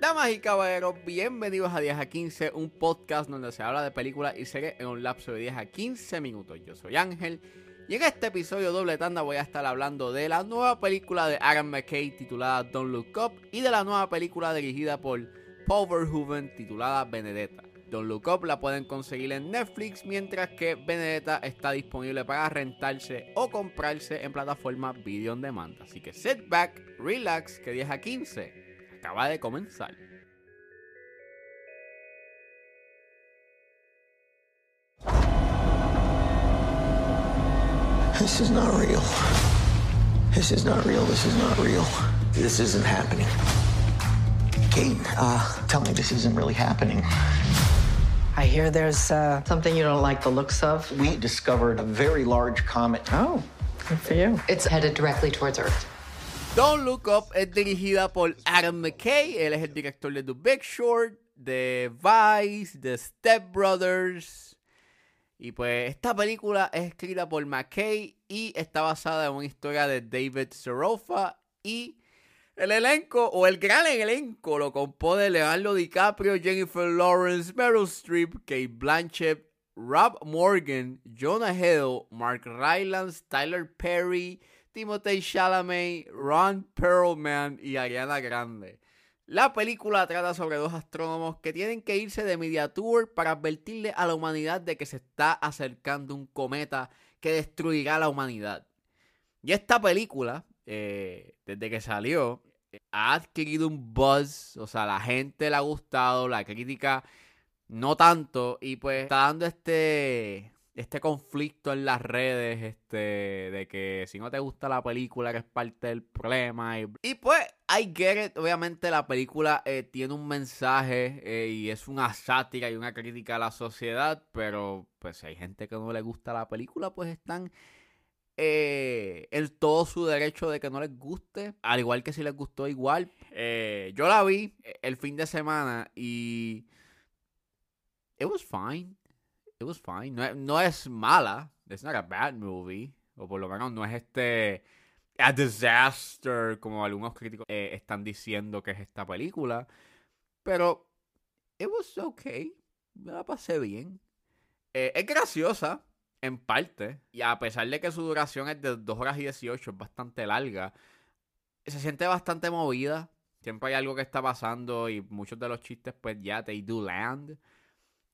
Damas y caballeros, bienvenidos a 10 a 15, un podcast donde se habla de películas y series en un lapso de 10 a 15 minutos. Yo soy Ángel y en este episodio doble tanda voy a estar hablando de la nueva película de Aaron McKay titulada Don't Look Up y de la nueva película dirigida por Paul Verhoeven titulada Benedetta. Don't Look Up la pueden conseguir en Netflix, mientras que Benedetta está disponible para rentarse o comprarse en plataformas video on demand. Así que sit back, relax, que 10 a 15 acaba de comenzar. This is not real. This is not real. This is not real. This isn't happening. Kate, uh, tell me this isn't really happening. I hear there's uh, something you don't like the looks of. We discovered a very large comet. Oh, good for you. It's headed directly towards Earth. Don't Look Up es dirigida por Adam McKay. Él es el director de The Big Short, de Vice, de Step Brothers. Y pues esta película es escrita por McKay y está basada en una historia de David Serofa. Y el elenco, o el gran elenco, lo compone Leonardo DiCaprio, Jennifer Lawrence, Meryl Streep, Kate Blanchett, Rob Morgan, Jonah Hill, Mark Rylance, Tyler Perry, Timothée Chalamet, Ron Perlman y Ariana Grande. La película trata sobre dos astrónomos que tienen que irse de Media Tour para advertirle a la humanidad de que se está acercando un cometa que destruirá la humanidad. Y esta película, eh, desde que salió, ha adquirido un buzz, o sea, la gente le ha gustado, la crítica no tanto, y pues está dando este este conflicto en las redes, este, de que si no te gusta la película, que es parte del problema. Y, pues, I get. Obviamente la película eh, tiene un mensaje eh, y es una sátira y una crítica a la sociedad, pero pues si hay gente que no le gusta la película, pues están eh, en todo su derecho de que no les guste, al igual que si les gustó igual. Eh, yo la vi el fin de semana y... It was fine it was fine. No, no, es mala. It's not a bad movie. O por lo menos no es este. A disaster, como algunos críticos eh, están diciendo que es esta película. Pero. It was okay. Me la pasé bien. Eh, es graciosa, en parte. Y a pesar de que su duración es de 2 horas y 18, es bastante larga. Se siente bastante movida. Siempre hay algo que está pasando. Y muchos de los chistes, pues ya, they do land.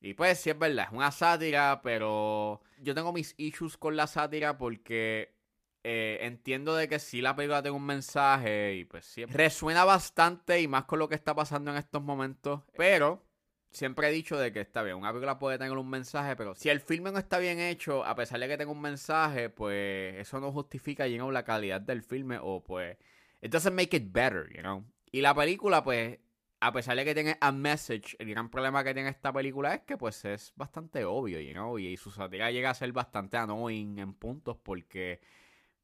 Y pues sí es verdad, es una sátira, pero yo tengo mis issues con la sátira porque eh, entiendo de que sí la película tiene un mensaje y pues sí, resuena bastante y más con lo que está pasando en estos momentos, pero siempre he dicho de que está bien, una película puede tener un mensaje, pero si el filme no está bien hecho, a pesar de que tenga un mensaje, pues eso no justifica, you know, la calidad del filme o pues it doesn't make it better, you know. Y la película pues a pesar de que tiene a message, el gran problema que tiene esta película es que pues es bastante obvio, you know? y su sátira llega a ser bastante annoying en puntos porque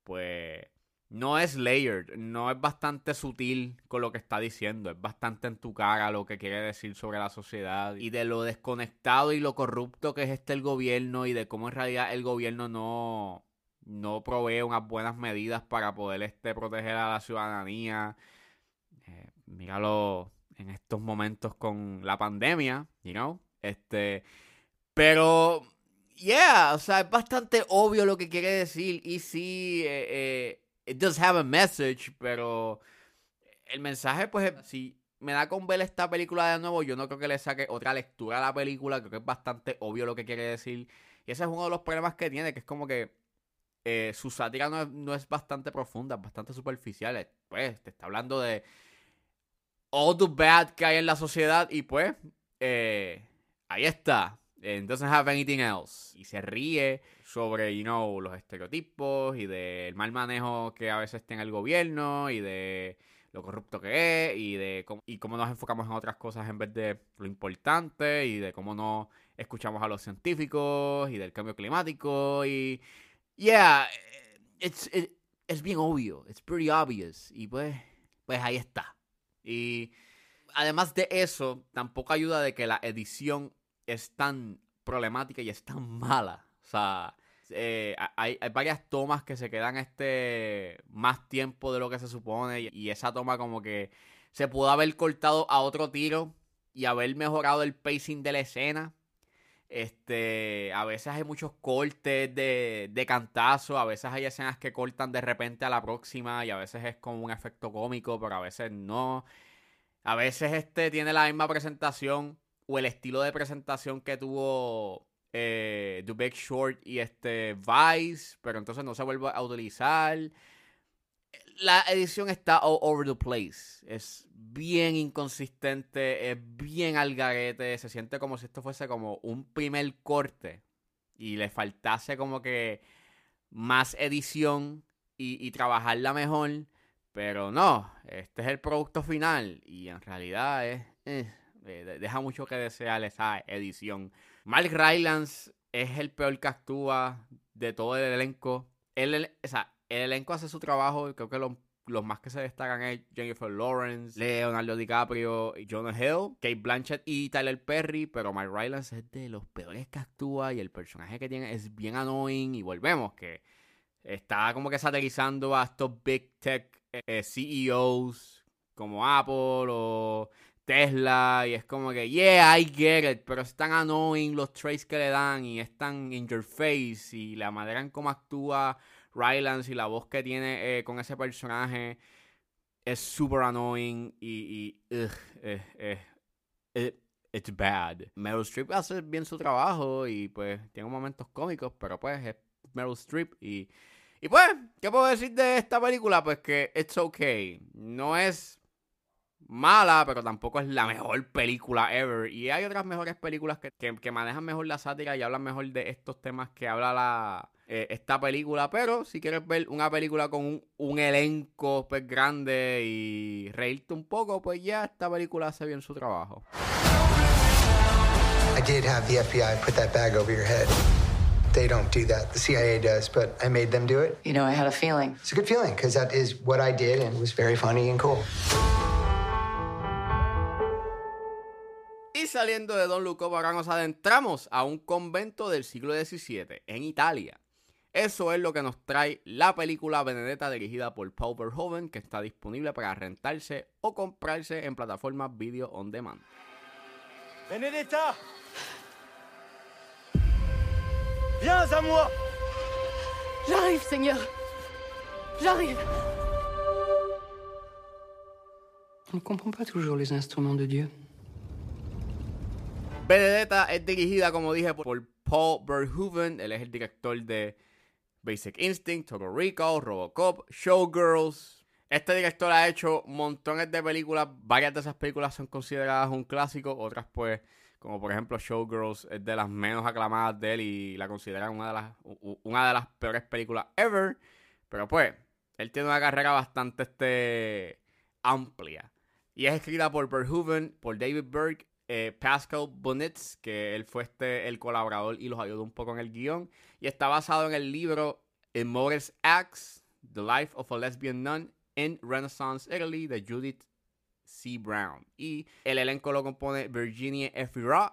pues no es layered, no es bastante sutil con lo que está diciendo, es bastante en tu cara lo que quiere decir sobre la sociedad y de lo desconectado y lo corrupto que es este el gobierno y de cómo en realidad el gobierno no no provee unas buenas medidas para poder este proteger a la ciudadanía. Eh, míralo en estos momentos con la pandemia, you know, este, pero, yeah, o sea, es bastante obvio lo que quiere decir y sí, eh, eh, it does have a message, pero el mensaje, pues, si me da con ver esta película de nuevo, yo no creo que le saque otra lectura a la película, creo que es bastante obvio lo que quiere decir y ese es uno de los problemas que tiene, que es como que eh, su sátira no es, no es bastante profunda, es bastante superficial, pues, te está hablando de all the bad que hay en la sociedad y pues eh, ahí está. Doesn't have anything else. Y se ríe sobre, you know, los estereotipos y del mal manejo que a veces tiene el gobierno y de lo corrupto que es y de cómo, y cómo nos enfocamos en otras cosas en vez de lo importante y de cómo no escuchamos a los científicos y del cambio climático y yeah, it's, es bien obvio, it's pretty obvious y pues pues ahí está. Y además de eso, tampoco ayuda de que la edición es tan problemática y es tan mala. O sea, eh, hay, varias tomas que se quedan este más tiempo de lo que se supone y, y, esa toma como que se pudo haber cortado a otro tiro y haber mejorado el pacing de la escena. Este, a veces hay muchos cortes de, de cantazo, a veces hay escenas que cortan de repente a la próxima y a veces es como un efecto cómico, pero a veces no. A veces este tiene la misma presentación o el estilo de presentación que tuvo eh, The Big Short y este Vice, pero entonces no se vuelve a utilizar. La edición está all over the place. Es bien inconsistente, es bien al garete. Se siente como si esto fuese como un primer corte y le faltase como que más edición y, trabajarla mejor. Pero no, este es el producto final y en realidad es, eh, deja mucho que desear esa edición. Mark Rylance es el peor que actúa de todo el elenco. El, o sea, el elenco hace su trabajo creo que los más que se destacan es Jennifer Lawrence, Leonardo DiCaprio, Jonah Hill, Kate Blanchett y Tyler Perry, pero Mark Rylance es de los peores que actúa y el personaje que tiene es bien annoying y volvemos que está como que satirizando a estos big tech eh, CEOs como Apple o Tesla y es como que, yeah, I get it, pero es tan annoying los traits que le dan y es tan in your face y la manera en cómo actúa Rylance y la voz que tiene eh, con ese personaje es super annoying y, eh, eh, it's bad. Meryl Streep hace bien su trabajo y pues tiene momentos cómicos, pero pues es Meryl Streep y y pues, ¿qué puedo decir de esta película? Pues que it's okay. No es mala, pero tampoco es la mejor película ever. Y hay otras mejores películas que, que, manejan mejor la sátira y hablan mejor de estos temas que habla la, eh, esta película. Pero si quieres ver una película con un, un, elenco pues, grande y reírte un poco, pues ya esta película hace bien su trabajo. I did have the FBI put that bag over your head. They don't do that. The CIA does, but I made them do it. You know, I had a feeling. It's a good feeling because that is what I did and it was very funny and cool. Saliendo de Don Luco, ahora nos adentramos a un convento del siglo XVII en Italia. Eso es lo que nos trae la película Benedetta dirigida por Paul Verhoeven que está disponible para rentarse o comprarse en plataformas video on demand. Benedetta Viens à moi J'arrive, Seigneur J'arrive On ne comprend pas toujours les instruments de Dieu. Benedetta es dirigida, como dije, por Paul Verhoeven. Él es el director de Basic Instinct, Total Recall, Robocop, Showgirls. Este director ha hecho montones de películas. Varias de esas películas son consideradas un clásico, otras pues como por ejemplo Showgirls es de las menos aclamadas de él y la consideran una de las, una de las peores películas ever. Pero pues, él tiene una carrera bastante este, amplia. Y es escrita por Verhoeven, por David Berg, eh, Pascal Bonitz, que él fue este, el colaborador y los ayudó un poco en el guion. Y está basado en el libro Immortus Acts, The Life of a Lesbian Nun in Renaissance Italy de Judith C. Brown. Y el elenco lo compone Virginia F. Raw,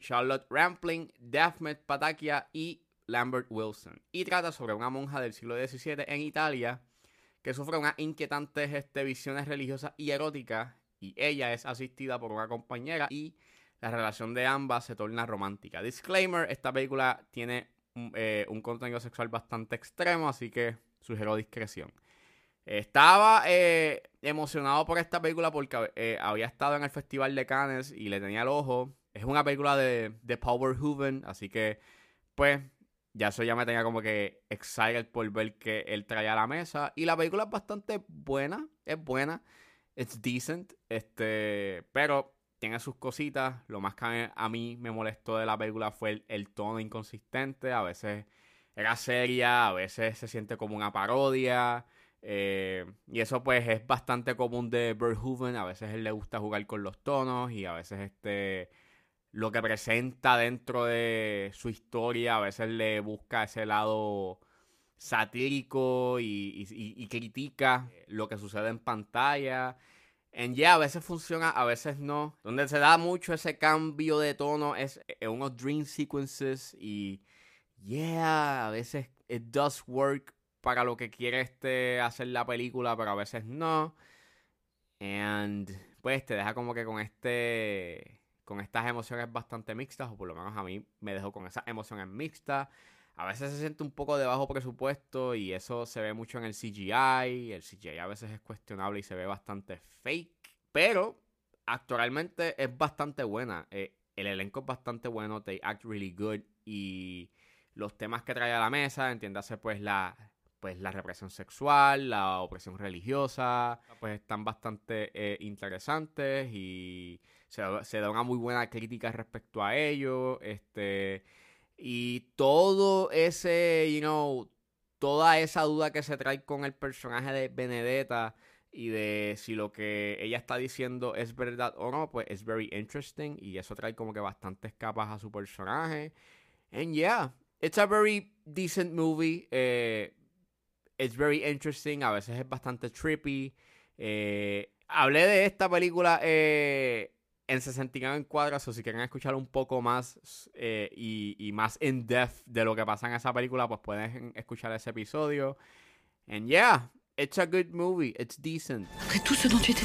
Charlotte Rampling, Daphne Patakia y Lambert Wilson. Y trata sobre una monja del siglo XVII en Italia que sufre unas inquietantes este, visiones religiosas y eróticas y ella es asistida por una compañera y la relación de ambas se torna romántica. Disclaimer, esta película tiene eh, un contenido sexual bastante extremo, así que sugiero discreción. Estaba eh, emocionado por esta película porque eh, había estado en el Festival de Cannes y le tenía el ojo. Es una película de, de Paul Verhoeven, así que, pues, ya eso ya me tenía como que excited por ver que él traía a la mesa. Y la película es bastante buena, es buena, es decent, este, pero tiene sus cositas. Lo más que a mí me molestó de la película fue el, el tono inconsistente. A veces era seria, a veces se siente como una parodia. Eh, y eso pues es bastante común de Verhoeven. A veces él le gusta jugar con los tonos y a veces este lo que presenta dentro de su historia, a veces le busca ese lado satírico y, critica lo que sucede en pantalla. En ya a veces funciona, a veces no. Donde se da mucho ese cambio de tono es en unos dream sequences y yeah, a veces it does work para lo que quiere este hacer la película, pero a veces no. And pues te deja como que con este con estas emociones bastante mixtas, o por lo menos a mí me dejó con esas emociones mixtas. A veces se siente un poco de bajo presupuesto y eso se ve mucho en el CGI. El CGI a veces es cuestionable y se ve bastante fake. Pero actualmente es bastante buena. Eh, el elenco es bastante bueno. They act really good. Y los temas que trae a la mesa, entiéndase pues la, pues la represión sexual, la opresión religiosa, pues están bastante eh, interesantes y se, se, da una muy buena crítica respecto a ello. Este, y todo ese, you know, toda esa duda que se trae con el personaje de Benedetta y de si lo que ella está diciendo es verdad o no, pues es very interesting y eso trae como que bastantes capas a su personaje. And yeah, it's a very decent movie. Eh, it's very interesting, a veces es bastante trippy. Eh, hablé de esta película eh, en 69 cuadros, o si quieren escuchar un poco más eh, y, más in depth de lo que pasa en esa película, pues pueden escuchar ese episodio. And yeah, it's a good movie, it's decent. Après tout ce dont tu étais